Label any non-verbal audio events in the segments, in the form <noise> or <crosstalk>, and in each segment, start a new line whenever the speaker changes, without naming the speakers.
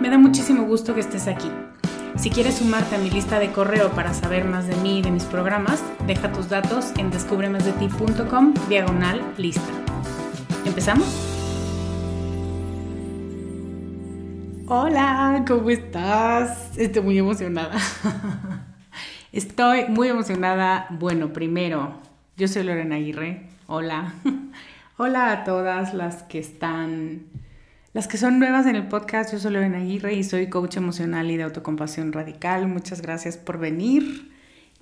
Me da muchísimo gusto que estés aquí. Si quieres sumarte a mi lista de correo para saber más de mí y de mis programas, deja tus datos en descubremasdeti.com diagonal lista. ¿Empezamos? Hola, ¿cómo estás? Estoy muy emocionada. <laughs> Estoy muy emocionada. Bueno, primero, yo soy Lorena Aguirre. Hola. <laughs> Hola a todas las que están las que son nuevas en el podcast, yo soy Lorena Aguirre y soy coach emocional y de autocompasión radical. Muchas gracias por venir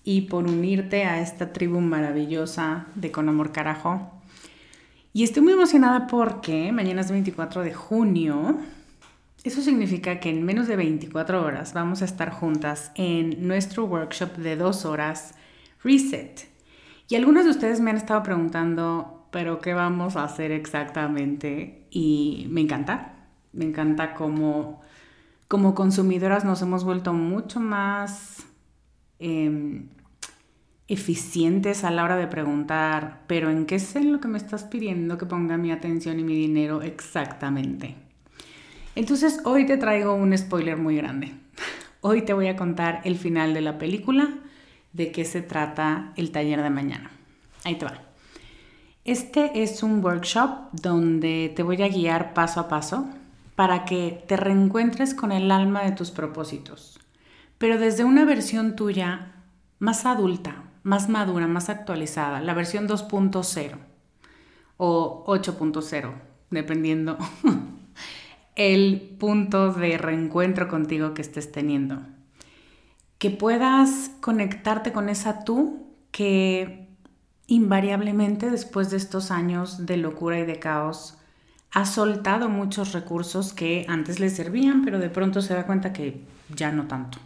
y por unirte a esta tribu maravillosa de Con Amor Carajo. Y estoy muy emocionada porque mañana es 24 de junio. Eso significa que en menos de 24 horas vamos a estar juntas en nuestro workshop de dos horas Reset. Y algunos de ustedes me han estado preguntando, pero ¿qué vamos a hacer exactamente? Y me encanta, me encanta cómo como consumidoras nos hemos vuelto mucho más em, eficientes a la hora de preguntar, pero ¿en qué es en lo que me estás pidiendo que ponga mi atención y mi dinero exactamente? Entonces hoy te traigo un spoiler muy grande. Hoy te voy a contar el final de la película, de qué se trata el taller de mañana. Ahí te va. Este es un workshop donde te voy a guiar paso a paso para que te reencuentres con el alma de tus propósitos, pero desde una versión tuya más adulta, más madura, más actualizada, la versión 2.0 o 8.0, dependiendo <laughs> el punto de reencuentro contigo que estés teniendo. Que puedas conectarte con esa tú que invariablemente después de estos años de locura y de caos, ha soltado muchos recursos que antes le servían, pero de pronto se da cuenta que ya no tanto.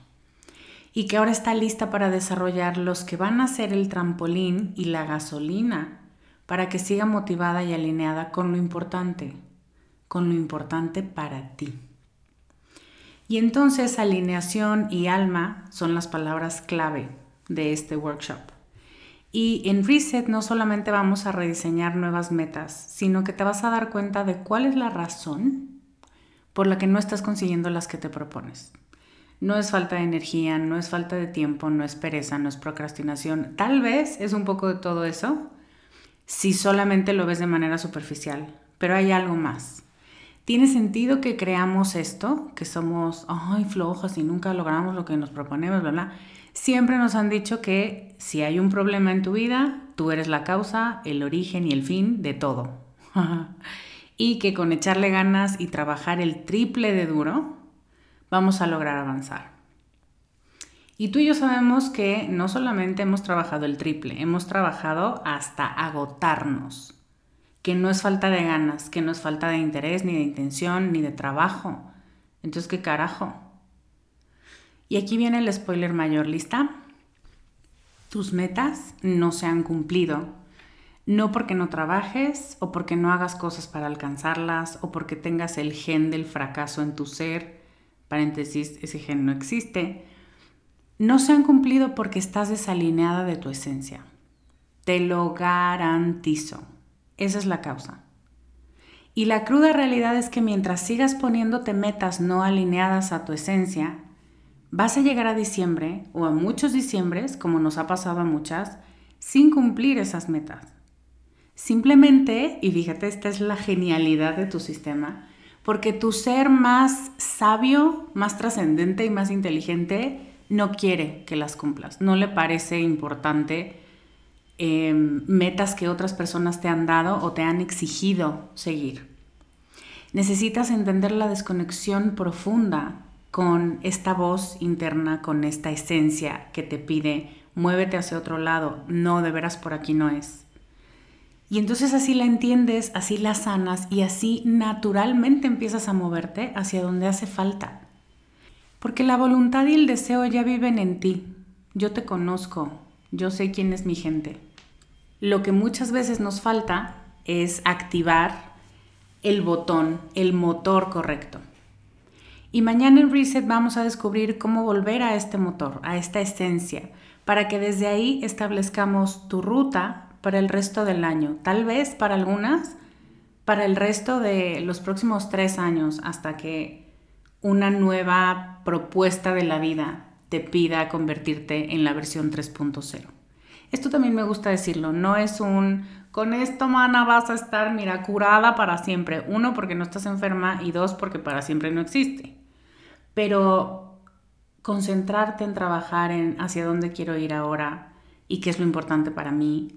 Y que ahora está lista para desarrollar los que van a ser el trampolín y la gasolina para que siga motivada y alineada con lo importante, con lo importante para ti. Y entonces alineación y alma son las palabras clave de este workshop. Y en Reset no solamente vamos a rediseñar nuevas metas, sino que te vas a dar cuenta de cuál es la razón por la que no estás consiguiendo las que te propones. no es falta de energía, no es falta de tiempo, no es pereza, no es procrastinación. Tal vez es un poco de todo eso si solamente lo ves de manera superficial, pero hay algo más. ¿Tiene sentido que creamos esto? Que somos, ay, flojas y nunca logramos lo que nos proponemos, ¿verdad? Siempre nos han dicho que si hay un problema en tu vida, tú eres la causa, el origen y el fin de todo. <laughs> y que con echarle ganas y trabajar el triple de duro, vamos a lograr avanzar. Y tú y yo sabemos que no solamente hemos trabajado el triple, hemos trabajado hasta agotarnos, que no es falta de ganas, que no es falta de interés, ni de intención, ni de trabajo. Entonces, ¿qué carajo? Y aquí viene el spoiler mayor, ¿lista? Tus metas no se han cumplido, no porque no trabajes o porque no hagas cosas para alcanzarlas o porque tengas el gen del fracaso en tu ser, paréntesis, ese gen no existe, no se han cumplido porque estás desalineada de tu esencia. Te lo garantizo. Esa es la causa. Y la cruda realidad es que mientras sigas poniéndote metas no alineadas a tu esencia, vas a llegar a diciembre o a muchos diciembres, como nos ha pasado a muchas, sin cumplir esas metas. Simplemente, y fíjate, esta es la genialidad de tu sistema, porque tu ser más sabio, más trascendente y más inteligente no quiere que las cumplas, no le parece importante em, metas que otras personas te han dado o te han exigido seguir. Necesitas entender la desconexión profunda con esta voz interna, con esta esencia que te pide, muévete hacia otro lado, no, de veras por aquí no es. Y entonces así la entiendes, así la sanas y así naturalmente empiezas a moverte hacia donde hace falta. Porque la voluntad y el deseo ya viven en ti. Yo te conozco, yo sé quién es mi gente. Lo que muchas veces nos falta es activar el botón, el motor correcto. Y mañana en Reset vamos a descubrir cómo volver a este motor, a esta esencia, para que desde ahí establezcamos tu ruta para el resto del año. Tal vez para algunas, para el resto de los próximos tres años, hasta que una nueva propuesta de la vida te pida convertirte en la versión 3.0. Esto también me gusta decirlo, no es un con esto, mana, vas a estar, mira, curada para siempre. Uno, porque no estás enferma y dos, porque para siempre no existe pero concentrarte en trabajar en hacia dónde quiero ir ahora y qué es lo importante para mí,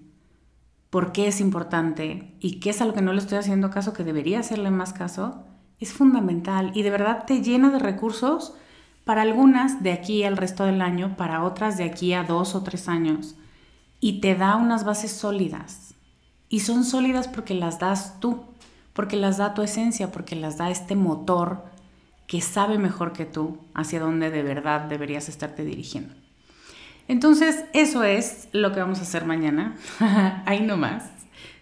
por qué es importante y qué es a lo que no le estoy haciendo caso que debería hacerle más caso, es fundamental y de verdad te llena de recursos para algunas de aquí al resto del año, para otras de aquí a dos o tres años y te da unas bases sólidas. Y son sólidas porque las das tú, porque las da tu esencia, porque las da este motor que sabe mejor que tú hacia dónde de verdad deberías estarte dirigiendo. Entonces, eso es lo que vamos a hacer mañana. <laughs> Ahí nomás.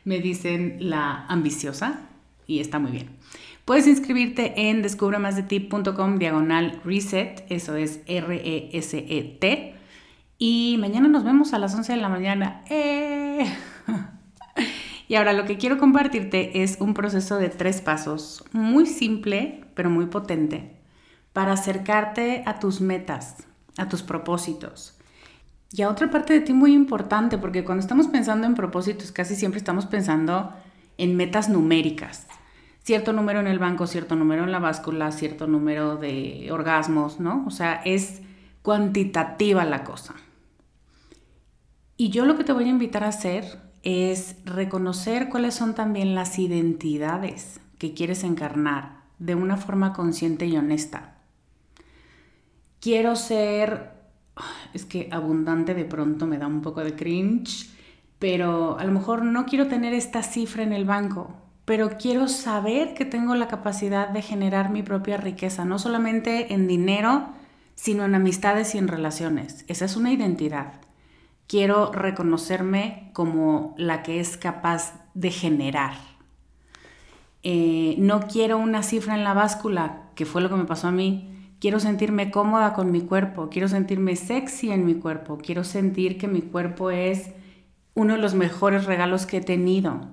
Me dicen la ambiciosa y está muy bien. Puedes inscribirte en descubremasdeti.com diagonal reset, eso es R-E-S-E-T. Y mañana nos vemos a las 11 de la mañana. ¡Eh! <laughs> Y ahora lo que quiero compartirte es un proceso de tres pasos, muy simple, pero muy potente, para acercarte a tus metas, a tus propósitos. Y a otra parte de ti muy importante, porque cuando estamos pensando en propósitos, casi siempre estamos pensando en metas numéricas. Cierto número en el banco, cierto número en la báscula, cierto número de orgasmos, ¿no? O sea, es cuantitativa la cosa. Y yo lo que te voy a invitar a hacer es reconocer cuáles son también las identidades que quieres encarnar de una forma consciente y honesta. Quiero ser, es que abundante de pronto me da un poco de cringe, pero a lo mejor no quiero tener esta cifra en el banco, pero quiero saber que tengo la capacidad de generar mi propia riqueza, no solamente en dinero, sino en amistades y en relaciones. Esa es una identidad quiero reconocerme como la que es capaz de generar. Eh, no quiero una cifra en la báscula, que fue lo que me pasó a mí. Quiero sentirme cómoda con mi cuerpo, quiero sentirme sexy en mi cuerpo, quiero sentir que mi cuerpo es uno de los mejores regalos que he tenido.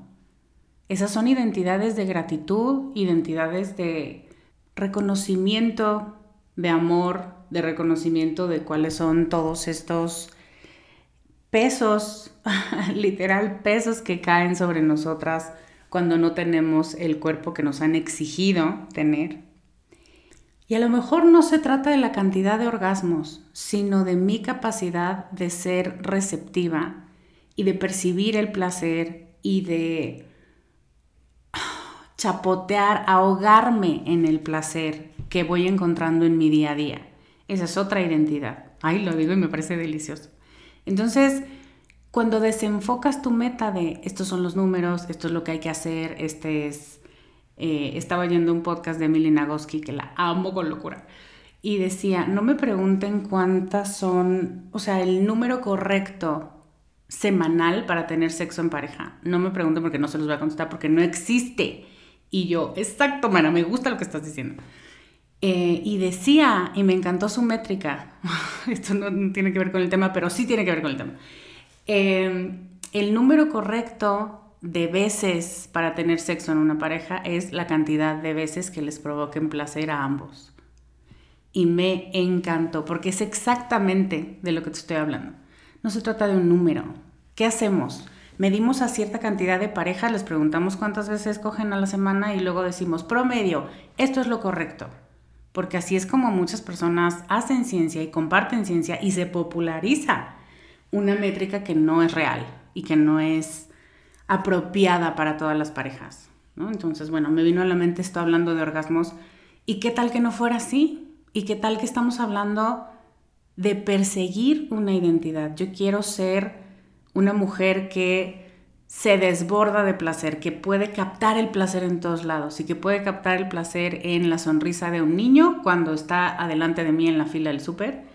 Esas son identidades de gratitud, identidades de reconocimiento de amor, de reconocimiento de cuáles son todos estos pesos, <laughs> literal pesos que caen sobre nosotras cuando no tenemos el cuerpo que nos han exigido tener. Y a lo mejor no se trata de la cantidad de orgasmos, sino de mi capacidad de ser receptiva y de percibir el placer y de <sighs> chapotear, ahogarme en el placer que voy encontrando en mi día a día. Esa es otra identidad. Ay, lo digo y me parece delicioso. Entonces, cuando desenfocas tu meta de estos son los números, esto es lo que hay que hacer, este es... Eh, estaba oyendo un podcast de Emily Nagoski que la amo con locura. Y decía, no me pregunten cuántas son, o sea, el número correcto semanal para tener sexo en pareja. No me pregunten porque no se los voy a contestar porque no existe. Y yo, exacto, Mara, me gusta lo que estás diciendo. Eh, y decía, y me encantó su métrica, <laughs> esto no, tiene que ver con el tema, pero sí tiene que ver con el tema. Em, el número correcto de veces para tener sexo en una pareja es la cantidad de veces que les provoquen placer a ambos. Y me encantó, porque es exactamente de lo que te estoy hablando. No se trata de un número. ¿Qué hacemos? Medimos a cierta cantidad de parejas, les preguntamos cuántas veces cogen a la semana y luego decimos promedio, esto es lo correcto porque así es como muchas personas hacen ciencia y comparten ciencia y se populariza una métrica que no es real y que no es apropiada para todas las parejas. Entonces, bueno, me vino a la mente esto hablando de orgasmos y qué tal que no fuera así y qué tal que estamos hablando de perseguir una identidad. Yo quiero ser una mujer que se desborda de placer, que puede captar el placer en todos lados y que puede captar el placer en la sonrisa de un niño cuando está adelante de mí en la fila del súper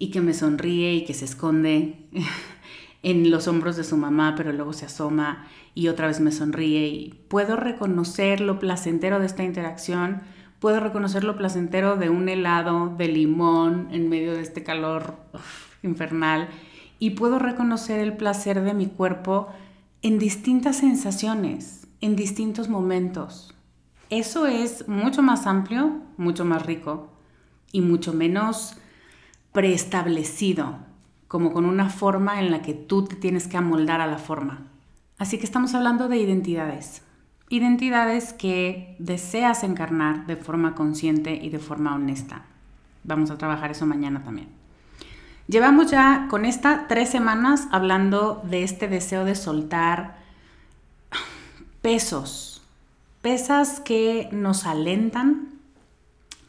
y que me sonríe y que se esconde <laughs> en los hombros de su mamá, pero luego se asoma y otra vez me sonríe y puedo reconocer lo placentero de esta interacción, puedo reconocer lo placentero de un helado de limón en medio de este calor infernal y puedo reconocer el placer de mi cuerpo en distintas sensaciones, en distintos momentos. Eso es mucho más amplio, mucho más rico y mucho menos preestablecido, como con una forma en la que tú te tienes que amoldar a la forma. Así que estamos hablando de identidades. Identidades que deseas encarnar de forma consciente y de forma honesta. Vamos a trabajar eso mañana también. Llevamos ya con esta tres semanas hablando de este deseo de soltar pesos, pesas que nos alentan,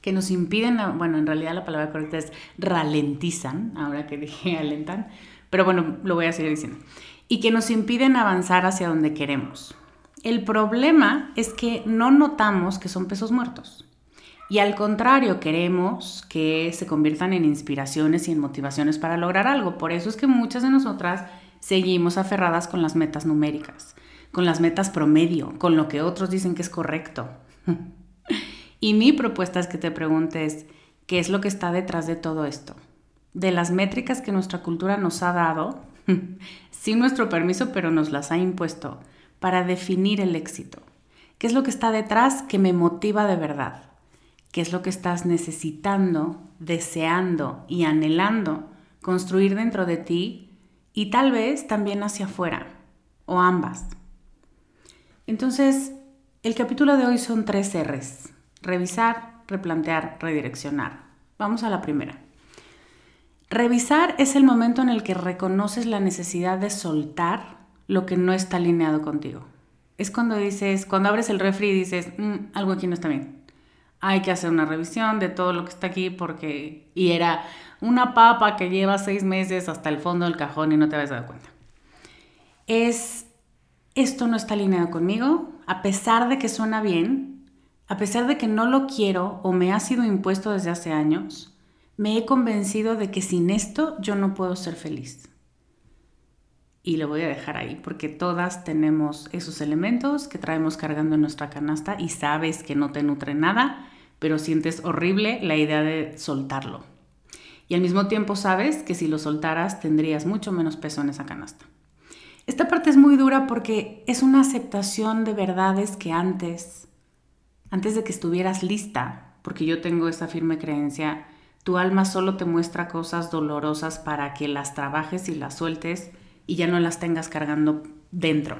que nos impiden, bueno, en realidad la palabra correcta es ralentizan, ahora que dije <laughs> alentan, pero bueno, lo voy a seguir diciendo, y que nos impiden avanzar hacia donde queremos. El problema es que no notamos que son pesos muertos. Y al contrario, queremos que se conviertan en inspiraciones y en motivaciones para lograr algo. Por eso es que muchas de nosotras seguimos aferradas con las metas numéricas, con las metas promedio, con lo que otros dicen que es correcto. <laughs> y mi propuesta es que te preguntes, ¿qué es lo que está detrás de todo esto? De las métricas que nuestra cultura nos ha dado, <laughs> sin nuestro permiso, pero nos las ha impuesto, para definir el éxito. ¿Qué es lo que está detrás que me motiva de verdad? qué es lo que estás necesitando, deseando y anhelando construir dentro de ti y tal vez también hacia afuera o ambas. Entonces, el capítulo de hoy son tres R's. Revisar, replantear, redireccionar. Vamos a la primera. Revisar es el momento en el que reconoces la necesidad de soltar lo que no está alineado contigo. Es cuando dices, cuando abres el refri y dices, mm, algo aquí no está bien hay que hacer una revisión de todo lo que está aquí porque... Y era una papa que lleva seis meses hasta el fondo del cajón y no te habías dado cuenta. Es, esto no está alineado conmigo, a pesar de que suena bien, a pesar de que no lo quiero o me ha sido impuesto desde hace años, me he convencido de que sin esto yo no puedo ser feliz. Y lo voy a dejar ahí porque todas tenemos esos elementos que traemos cargando en nuestra canasta y sabes que no te nutre nada pero sientes horrible la idea de soltarlo. Y al mismo tiempo sabes que si lo soltaras tendrías mucho menos peso en esa canasta. Esta parte es muy dura porque es una aceptación de verdades que antes, antes de que estuvieras lista, porque yo tengo esa firme creencia Tu alma solo te muestra cosas dolorosas para que las trabajes y las sueltes y ya no las tengas cargando dentro.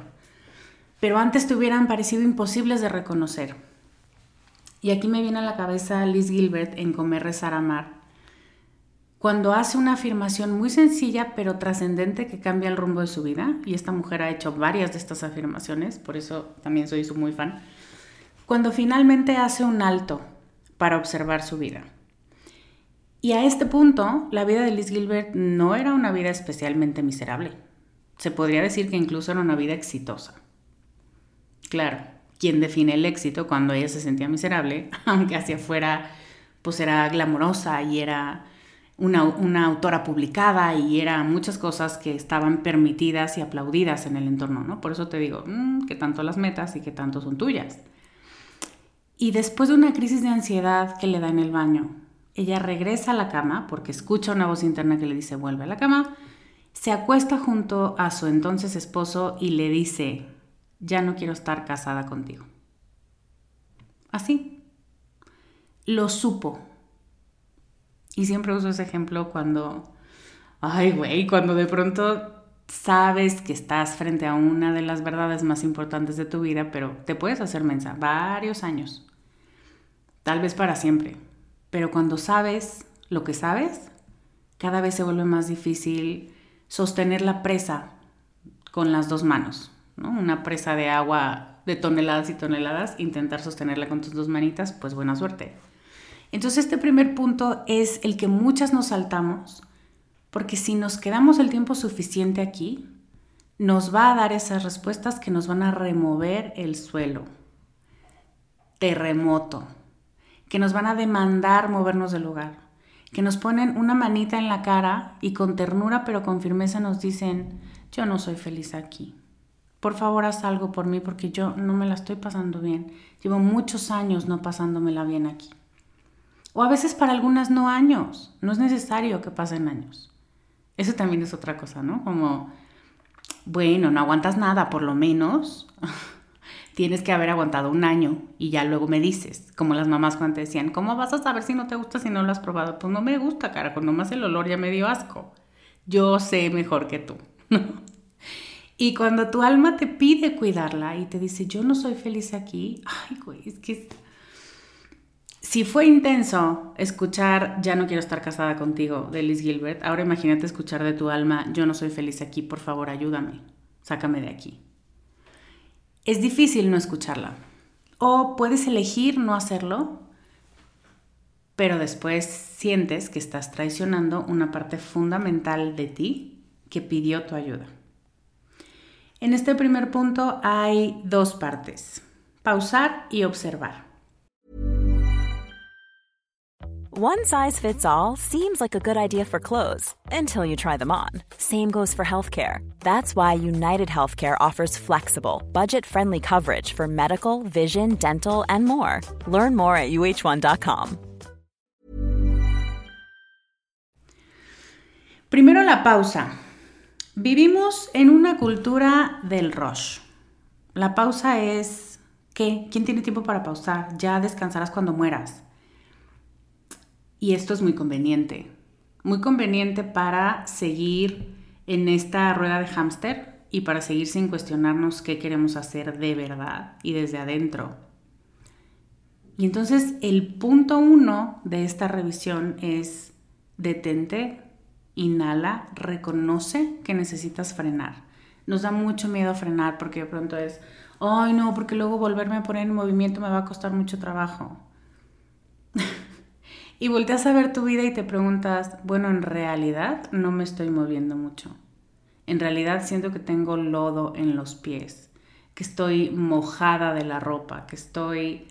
Pero antes te hubieran parecido imposibles de reconocer. Y aquí me viene a la cabeza Liz Gilbert en Comer, Rezar, Amar, cuando hace una afirmación muy sencilla pero trascendente que cambia el rumbo de su vida, y esta mujer ha hecho varias de estas afirmaciones, por eso también soy su muy fan, cuando finalmente hace un alto para observar su vida. Y a este punto, la vida de Liz Gilbert no era una vida especialmente miserable. Se podría decir que incluso era una vida exitosa. Claro, ¿quién define el éxito cuando ella se sentía miserable? <laughs> Aunque hacia afuera pues era glamorosa y era una, autora publicada y era muchas cosas que estaban permitidas y aplaudidas en el entorno, ¿no? Por eso te digo, mm, que tanto las metas y que tanto son tuyas. Y después de una crisis de ansiedad que le da en el baño, ella regresa a la cama porque escucha una voz interna que le dice vuelve a la cama, se acuesta junto a su entonces esposo y le dice, ya no quiero estar casada contigo. Así. Lo supo. Y siempre uso ese ejemplo cuando, ay güey, cuando de pronto sabes que estás frente a una de las verdades más importantes de tu vida, pero te puedes hacer mensa varios años, tal vez para siempre pero cuando sabes lo que sabes, cada vez se vuelve más difícil sostener la presa con las dos manos. ¿no? Una presa de agua de toneladas y toneladas, intentar sostenerla con tus dos manitas, pues buena suerte. Entonces este primer punto es el que muchas nos saltamos, porque si nos quedamos el tiempo suficiente aquí, nos va a dar esas respuestas que nos van a remover el suelo. Terremoto, que nos van a demandar movernos del lugar, que nos ponen una manita en la cara y con ternura pero con firmeza nos dicen, yo no soy feliz aquí. Por favor, haz algo por mí porque yo no me la estoy pasando bien. Llevo muchos años no pasándomela bien aquí. O a veces para algunas no años. No es necesario que pasen años. Eso también es otra cosa, ¿no? Como, bueno, no aguantas nada, por lo menos <laughs> tienes que haber aguantado un año y ya luego me dices, como las mamás cuando te decían, ¿cómo vas a saber si no te gusta si no lo has probado? Pues no me gusta, cara, cuando más el olor ya me dio asco. Yo sé mejor que tú. <laughs> y cuando tu alma te pide cuidarla y te dice, yo no soy feliz aquí, ay, güey, es que... Si fue intenso escuchar Ya no quiero estar casada contigo de Liz Gilbert, ahora imagínate escuchar de tu alma Yo no soy feliz aquí, por favor ayúdame, sácame de aquí es difícil no escucharla. O puedes elegir no hacerlo, pero después sientes que estás traicionando una parte fundamental de ti que pidió tu ayuda. En este primer punto hay dos partes, pausar y observar.
One size fits all seems like a good idea for clothes until you try them on. Same goes for healthcare. That's why United Healthcare offers flexible, budget friendly coverage for medical, vision, dental, and more. Learn more at uh1.com.
Primero la pausa. Vivimos en una cultura del rush. La pausa es ¿qué? ¿Quién tiene tiempo para pausar? Ya descansarás cuando mueras. Y esto es muy conveniente. Muy conveniente para seguir en esta rueda de hámster y para seguir sin cuestionarnos qué queremos hacer de verdad y desde adentro. Y entonces el punto uno de esta revisión es detente, inhala, reconoce que necesitas frenar. Nos da mucho miedo frenar porque de pronto es, ay no, porque luego volverme a poner en movimiento me va a costar mucho trabajo. <laughs> Y volteas a ver tu vida y te preguntas, bueno, en realidad no me estoy moviendo mucho. En realidad siento que tengo lodo en los pies, que estoy mojada de la ropa, que estoy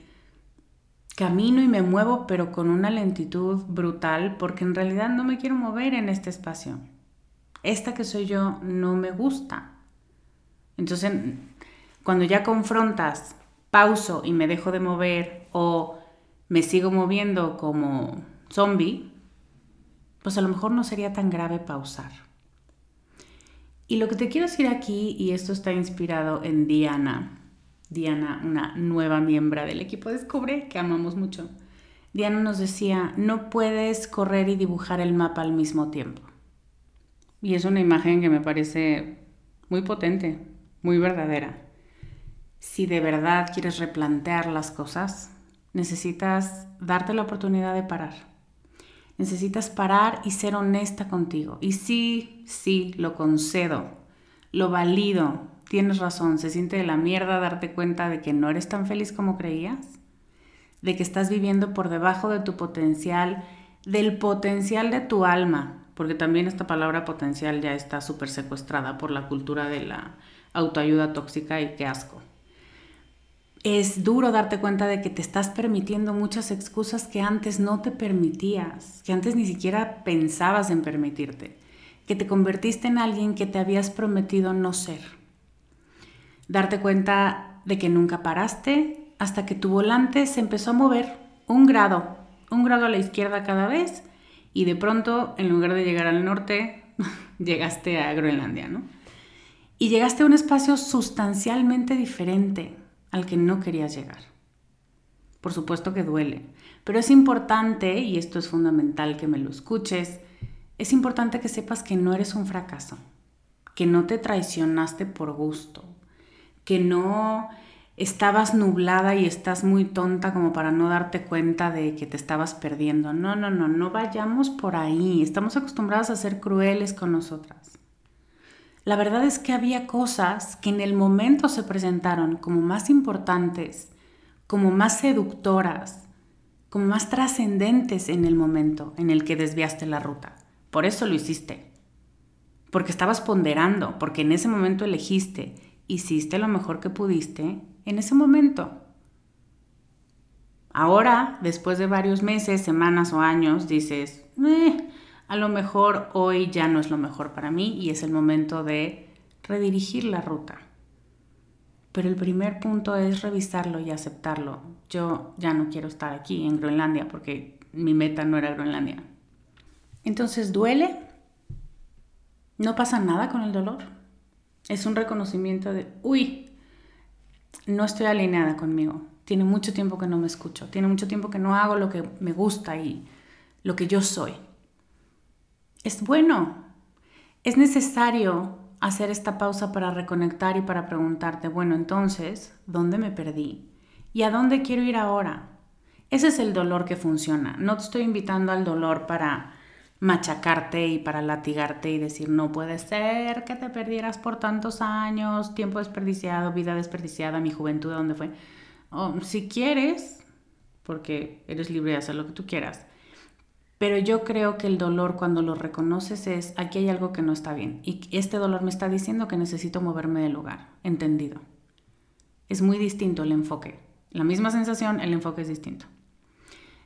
camino y me muevo pero con una lentitud brutal porque en realidad no me quiero mover en este espacio. Esta que soy yo no me gusta. Entonces, cuando ya confrontas, pauso y me dejo de mover o me sigo moviendo como zombie, pues a lo mejor no sería tan grave pausar. Y lo que te quiero decir aquí, y esto está inspirado en Diana, Diana, una nueva miembro del equipo Descubre, que amamos mucho. Diana nos decía, no puedes correr y dibujar el mapa al mismo tiempo. Y es una imagen que me parece muy potente, muy verdadera. Si de verdad quieres replantear las cosas, necesitas darte la oportunidad de parar. Necesitas parar y ser honesta contigo. Y sí, sí, lo concedo, lo valido, tienes razón, se siente de la mierda darte cuenta de que no eres tan feliz como creías de que estás viviendo por debajo de tu potencial, del potencial de tu alma, porque también esta palabra potencial ya está súper secuestrada por la cultura de la autoayuda tóxica y qué asco. Es duro darte cuenta de que te estás permitiendo muchas excusas que antes no te permitías, que antes ni siquiera pensabas en permitirte, que te convertiste en alguien que te habías prometido no ser. Darte cuenta de que nunca paraste, hasta que tu volante se empezó a mover un grado, un grado a la izquierda cada vez y de pronto, en lugar de llegar al norte, <laughs> llegaste a Groenlandia, ¿no? Y llegaste a un espacio sustancialmente diferente al que no querías llegar. Por supuesto que duele, pero es importante, y esto es fundamental que me lo escuches, es importante que sepas que no eres un fracaso, que no te traicionaste por gusto, que no estabas nublada y estás muy tonta como para no darte cuenta de que te estabas perdiendo. No, no, no, no vayamos por ahí. Estamos acostumbradas a ser crueles con nosotras. La verdad es que había cosas que en el momento se presentaron como más importantes, como más seductoras, como más trascendentes en el momento en el que desviaste la ruta. Por eso lo hiciste. Porque estabas ponderando, porque en ese momento elegiste, hiciste lo mejor que pudiste en ese momento. Ahora, después de varios meses, semanas o años, dices, eh, a lo mejor hoy ya no es lo mejor para mí y es el momento de redirigir la ruta. Pero el primer punto es revisarlo y aceptarlo. Yo ya no quiero estar aquí en Groenlandia porque mi meta no era Groenlandia. Entonces, ¿duele? No pasa nada con el dolor. Es un reconocimiento de, uy, no estoy alineada conmigo. Tiene mucho tiempo que no me escucho. Tiene mucho tiempo que no hago lo que me gusta y lo que yo soy. Es bueno. Es necesario hacer esta pausa para reconectar y para preguntarte, bueno, entonces, ¿dónde me perdí? ¿Y a dónde quiero ir ahora? Ese es el dolor que funciona. No te estoy invitando al dolor para machacarte y para latigarte y decir, no puede ser que te perdieras por tantos años, tiempo desperdiciado, vida desperdiciada, mi juventud, ¿dónde fue? si quieres, porque eres libre de hacer lo que tú quieras. Pero yo creo que el dolor cuando lo reconoces es, aquí hay algo que no está bien. Y este dolor me está diciendo que necesito moverme del lugar. Entendido. Es muy distinto el enfoque. La misma sensación, el enfoque es distinto.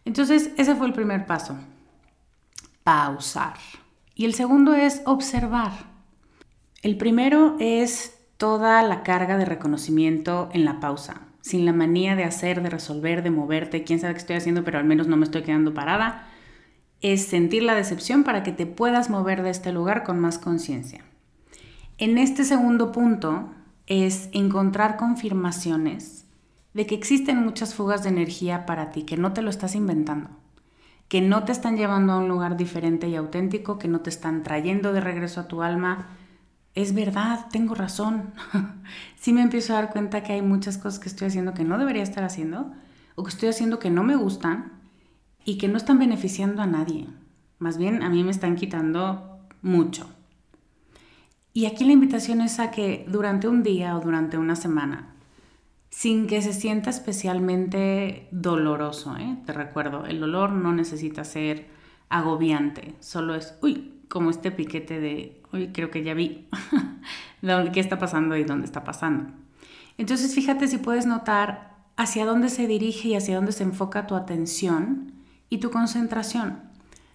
Entonces, ese fue el primer paso pausar. Y el segundo es observar. El primero es toda la carga de reconocimiento en la pausa, sin la manía de hacer, de resolver, de moverte, quién sabe qué estoy haciendo, pero al menos no me estoy quedando parada. Es sentir la decepción para que te puedas mover de este lugar con más conciencia. En este segundo punto es encontrar confirmaciones de que existen muchas fugas de energía para ti, que no te lo estás inventando que no te están llevando a un lugar diferente y auténtico, que no te están trayendo de regreso a tu alma. Es verdad, tengo razón. <laughs> sí me empiezo a dar cuenta que hay muchas cosas que estoy haciendo que no debería estar haciendo, o que estoy haciendo que no me gustan y que no están beneficiando a nadie. Más bien a mí me están quitando mucho. Y aquí la invitación es a que durante un día o durante una semana sin que se sienta especialmente doloroso. ¿eh? Te recuerdo, el dolor no necesita ser agobiante, solo es, uy, como este piquete de, uy, creo que ya vi <laughs> qué está pasando y dónde está pasando. Entonces fíjate si puedes notar hacia dónde se dirige y hacia dónde se enfoca tu atención y tu concentración,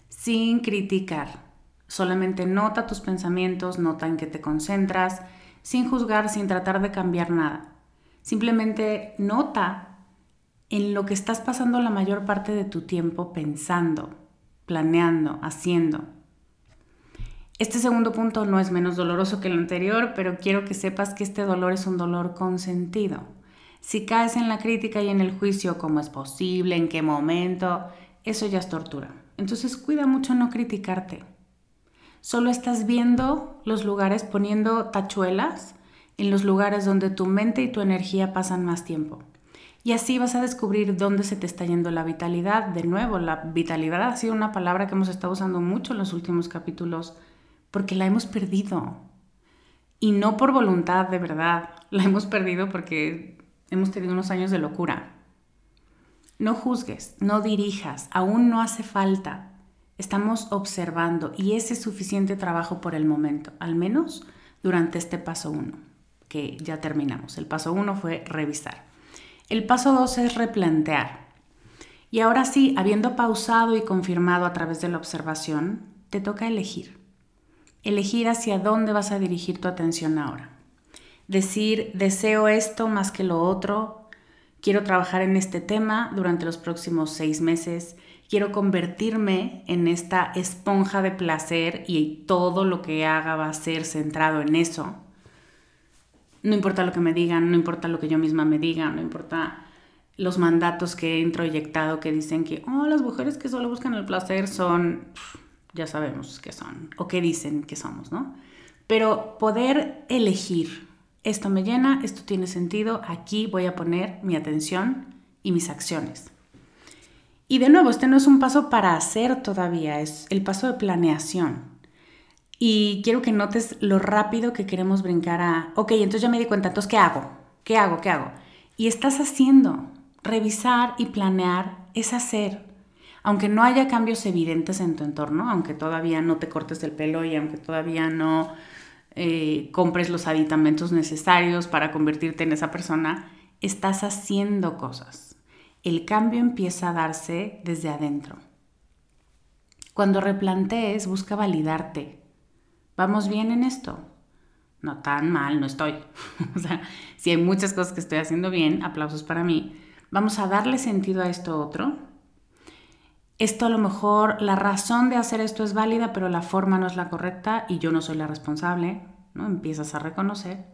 sin criticar. Solamente nota tus pensamientos, nota en qué te concentras, sin juzgar, sin tratar de cambiar nada. Simplemente nota en lo que estás pasando la mayor parte de tu tiempo pensando, planeando, haciendo. Este segundo punto no es menos doloroso que el anterior, pero quiero que sepas que este dolor es un dolor consentido. Si caes en la crítica y en el juicio, ¿cómo es posible? ¿En qué momento? Eso ya es tortura. Entonces cuida mucho no criticarte. Solo estás viendo los lugares, poniendo tachuelas en los lugares donde tu mente y tu energía pasan más tiempo. Y así vas a descubrir dónde se te está yendo la vitalidad. De nuevo, la vitalidad ha sido una palabra que hemos estado usando mucho en los últimos capítulos porque la hemos perdido. Y no por voluntad de verdad, la hemos perdido porque hemos tenido unos años de locura. No juzgues, no dirijas, aún no hace falta. Estamos observando y ese es suficiente trabajo por el momento, al menos durante este paso 1, que ya terminamos. El paso 1 fue revisar. El paso 2 es replantear. Y ahora sí, habiendo pausado y confirmado a través de la observación, te toca elegir. Elegir hacia dónde vas a dirigir tu atención ahora. Decir, deseo esto más que lo otro, quiero trabajar en este tema durante los próximos seis meses, quiero convertirme en esta esponja de placer y todo lo que haga va a ser centrado en eso. No importa lo que me digan, no importa lo que yo misma me diga, no importa los mandatos que he introyectado que dicen que oh, las mujeres que solo buscan el placer son, ya sabemos que son, o que dicen que somos, ¿no? Pero poder elegir, esto me llena, esto tiene sentido, aquí voy a poner mi atención y mis acciones. Y de nuevo, este no es un paso para hacer todavía, es el paso de planeación. Y quiero que notes lo rápido que queremos brincar a, ok, entonces ya me di cuenta, entonces ¿qué hago? ¿Qué hago? ¿Qué hago? Y estás haciendo. Revisar y planear es hacer. Aunque no haya cambios evidentes en tu entorno, aunque todavía no te cortes el pelo y aunque todavía no eh, compres los aditamentos necesarios para convertirte en esa persona, estás haciendo cosas el cambio empieza a darse desde adentro. Cuando replantees, busca validarte. ¿Vamos bien en esto? No tan mal, no estoy. <laughs> o sea, si hay muchas cosas que estoy haciendo bien, aplausos para mí. Vamos a darle sentido a esto otro. Esto a lo mejor, la razón de hacer esto es válida, pero la forma no es la correcta y yo no soy la responsable. Empiezas a reconocer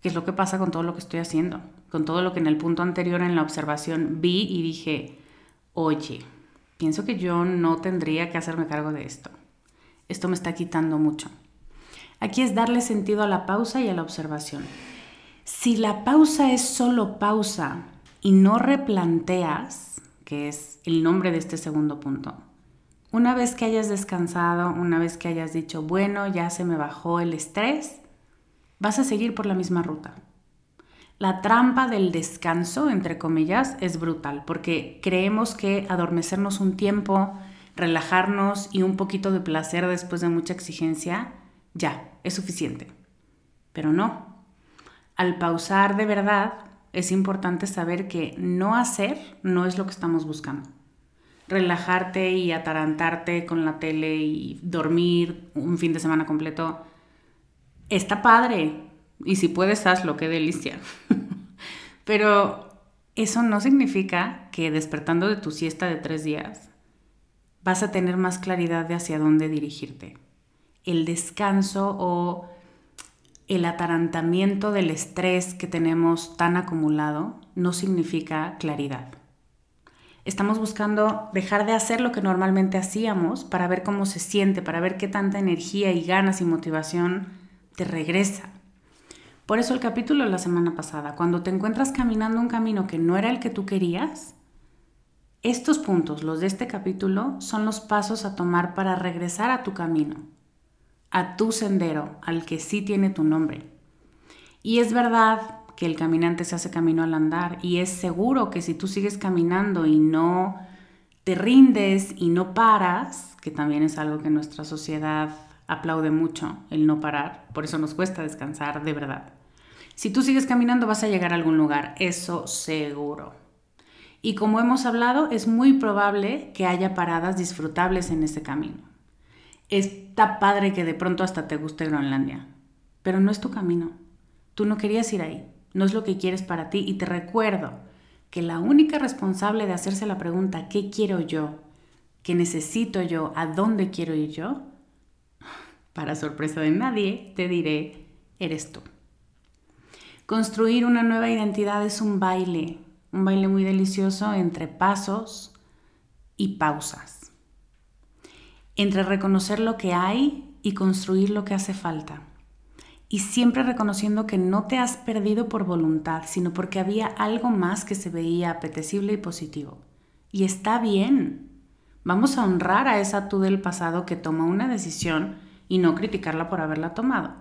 qué es lo que pasa con todo lo que estoy haciendo con todo lo que en el punto anterior en la observación vi y dije, oye, pienso que yo no tendría que hacerme cargo de esto. Esto me está quitando mucho. Aquí es darle sentido a la pausa y a la observación. Si la pausa es solo pausa y no replanteas, que es el nombre de este segundo punto, una vez que hayas descansado, una vez que hayas dicho, bueno, ya se me bajó el estrés, vas a seguir por la misma ruta. La trampa del descanso, entre comillas, es brutal porque creemos que adormecernos un tiempo, relajarnos y un poquito de placer después de mucha exigencia, ya, es suficiente. Pero no. Al pausar de verdad, es importante saber que no hacer no es lo que estamos buscando. Relajarte y atarantarte con la tele y dormir un fin de semana completo está padre, y si puedes, hazlo, qué delicia. <laughs> Pero eso no significa que despertando de tu siesta de tres días vas a tener más claridad de hacia dónde dirigirte. El descanso o el atarantamiento del estrés que tenemos tan acumulado no significa claridad. Estamos buscando dejar de hacer lo que normalmente hacíamos para ver cómo se siente, para ver qué tanta energía y ganas y motivación te regresa. Por eso el capítulo de la semana pasada, cuando te encuentras caminando un camino que no era el que tú querías, estos puntos, los de este capítulo, son los pasos a tomar para regresar a tu camino, a tu sendero, al que sí tiene tu nombre. Y es verdad que el caminante se hace camino al andar y es seguro que si tú sigues caminando y no te rindes y no paras, que también es algo que nuestra sociedad aplaude mucho, el no parar, por eso nos cuesta descansar de verdad. Si tú sigues caminando vas a llegar a algún lugar, eso seguro. Y como hemos hablado, es muy probable que haya paradas disfrutables en ese camino. Está padre que de pronto hasta te guste Groenlandia, pero no es tu camino. Tú no querías ir ahí, no es lo que quieres para ti y te recuerdo que la única responsable de hacerse la pregunta ¿qué quiero yo? ¿Qué necesito yo? ¿A dónde quiero ir yo? Para sorpresa de nadie, te diré, eres tú. Construir una nueva identidad es un baile, un baile muy delicioso entre pasos y pausas, entre reconocer lo que hay y construir lo que hace falta. Y siempre reconociendo que no te has perdido por voluntad, sino porque había algo más que se veía apetecible y positivo. Y está bien. Vamos a honrar a esa tú del pasado que toma una decisión y no criticarla por haberla tomado.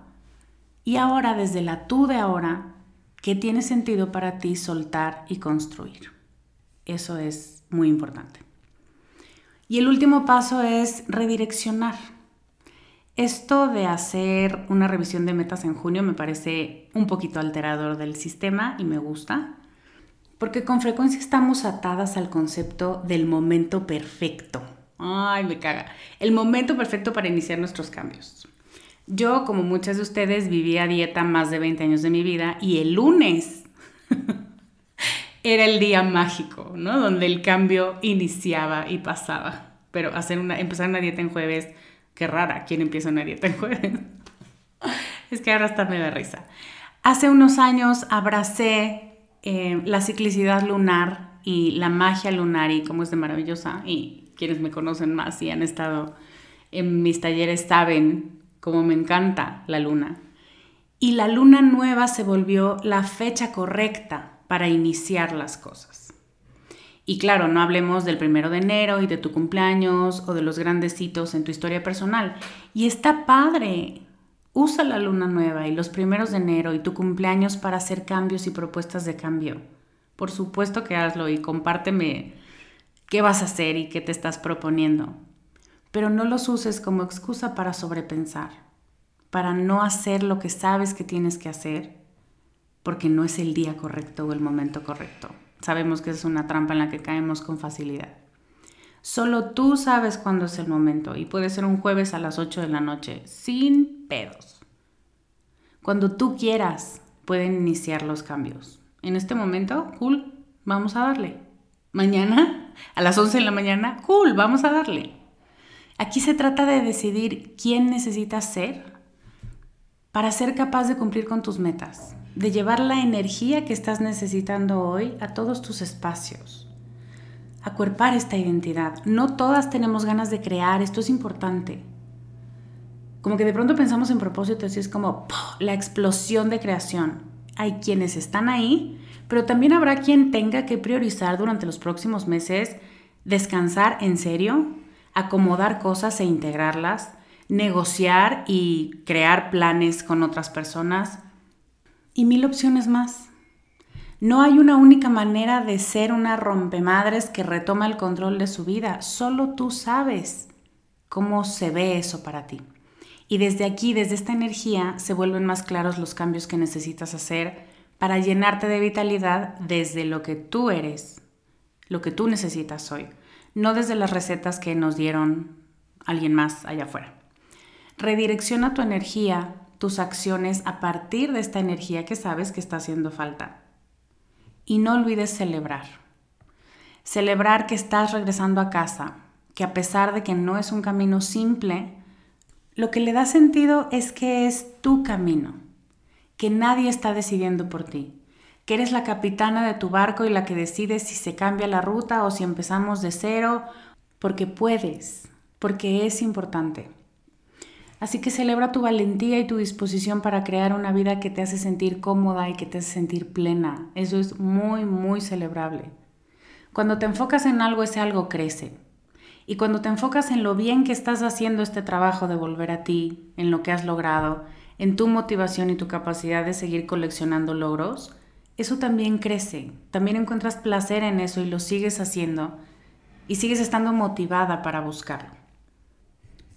Y ahora, desde la tú de ahora, ¿qué tiene sentido para ti soltar y construir? Eso es muy importante. Y el último paso es redireccionar. Esto de hacer una revisión de metas en junio me parece un poquito alterador del sistema y me gusta, porque con frecuencia estamos atadas al concepto del momento perfecto. Ay, me caga. El momento perfecto para iniciar nuestros cambios. Yo, como muchas de ustedes, viví a dieta más de 20 años de mi vida y el lunes <laughs> era el día mágico, ¿no? Donde el cambio iniciaba y pasaba. Pero hacer una, empezar una dieta en jueves, qué rara, ¿quién empieza una dieta en jueves? <laughs> es que ahora hasta me da risa. Hace unos años abracé eh, la ciclicidad lunar y la magia lunar y cómo es de maravillosa. Y quienes me conocen más y han estado en mis talleres saben cómo me encanta la luna. Y la luna nueva se volvió la fecha correcta para iniciar las cosas. Y claro, no hablemos del primero de enero y de tu cumpleaños o de los grandes hitos en tu historia personal. Y está padre, Usa la luna nueva y los primeros de enero y tu cumpleaños para hacer cambios y propuestas de cambio. Por supuesto que hazlo y compárteme qué vas a hacer y qué te estás proponiendo. Pero no los uses como excusa para sobrepensar, para no hacer lo que sabes que tienes que hacer, porque no es el día correcto o el momento correcto. Sabemos que es una trampa en la que caemos con facilidad. Solo tú sabes cuándo es el momento y puede ser un jueves a las 8 de la noche, sin pedos. Cuando tú quieras, pueden iniciar los cambios. En este momento, cool, vamos a darle. Mañana, a las 11 de la mañana, cool, vamos a darle. Aquí se trata de decidir quién necesitas ser para ser capaz de cumplir con tus metas, de llevar la energía que estás necesitando hoy a todos tus espacios acuerpar esta identidad. No todas tenemos ganas de crear, esto es importante. Como que de pronto pensamos en propósito, así es como la explosión de creación. Hay quienes están ahí, pero también habrá quien tenga que priorizar durante los próximos meses descansar en serio, acomodar cosas e integrarlas, negociar y crear planes con otras personas y mil opciones más. No hay una única manera de ser una rompemadres que retoma el control de su vida. Solo tú sabes cómo se ve eso para ti. Y desde aquí, desde esta energía, se vuelven más claros los cambios que necesitas hacer para llenarte de vitalidad desde lo que tú eres, lo que tú necesitas hoy, no desde las recetas que nos dieron alguien más allá afuera. Redirecciona tu energía, tus acciones a partir de esta energía que sabes que está haciendo falta. Y no olvides celebrar. Celebrar que estás regresando a casa, que a pesar de que no es un camino simple, lo que le da sentido es que es tu camino, que nadie está decidiendo por ti, que eres la capitana de tu barco y la que decide si se cambia la ruta o si empezamos de cero, porque puedes, porque es importante. Así que celebra tu valentía y tu disposición para crear una vida que te hace sentir cómoda y que te hace sentir plena. Eso es muy, muy celebrable. Cuando te enfocas en algo, ese algo crece. Y cuando te enfocas en lo bien que estás haciendo este trabajo de volver a ti, en lo que has logrado, en tu motivación y tu capacidad de seguir coleccionando logros, eso también crece. También encuentras placer en eso y lo sigues haciendo y sigues estando motivada para buscarlo.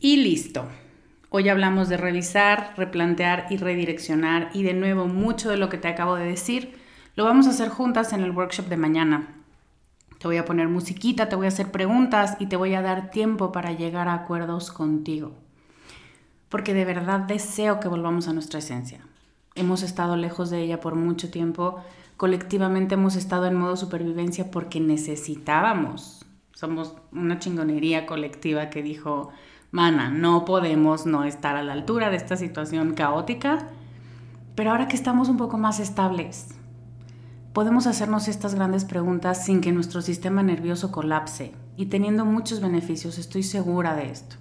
Y listo. Hoy hablamos de revisar, replantear y redireccionar y de nuevo mucho de lo que te acabo de decir lo vamos a hacer juntas en el workshop de mañana. Te voy a poner musiquita, te voy a hacer preguntas y te voy a dar tiempo para llegar a acuerdos contigo. Porque de verdad deseo que volvamos a nuestra esencia. Hemos estado lejos de ella por mucho tiempo. Colectivamente hemos estado en modo supervivencia porque necesitábamos. Somos una chingonería colectiva que dijo, mana, no podemos no estar a la altura de esta situación caótica, Pero ahora que estamos un poco más estables, podemos hacernos estas grandes preguntas sin que nuestro sistema nervioso colapse y teniendo muchos beneficios, estoy segura de esto.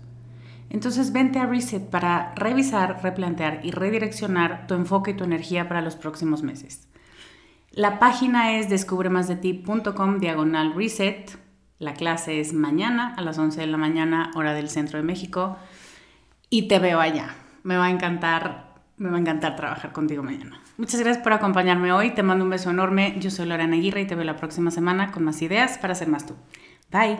Entonces vente a Reset para revisar, replantear y redireccionar tu enfoque y tu energía para los próximos meses. La página es descubremasdeti.com diagonal reset. La clase es mañana a las 11 de la mañana, hora del centro de México. Y te veo allá. Me va a encantar, me va a encantar trabajar contigo mañana. Muchas gracias por acompañarme hoy. Te mando un beso enorme. Yo soy Lorena Aguirre y te veo la próxima semana con más ideas para ser más tú. Bye.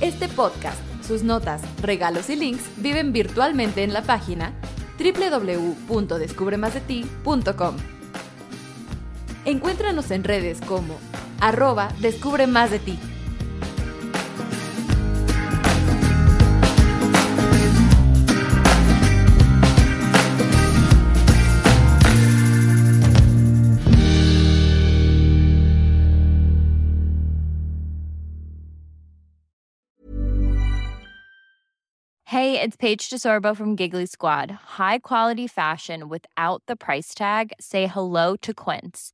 Este podcast sus notas, regalos y links viven virtualmente en la página www.descubremasdeti.com. Encuéntranos en redes como arroba Descubre Más de Ti.
Hey, it's Paige DeSorbo from Giggly Squad. High quality fashion without the price tag. Say hello to Quince.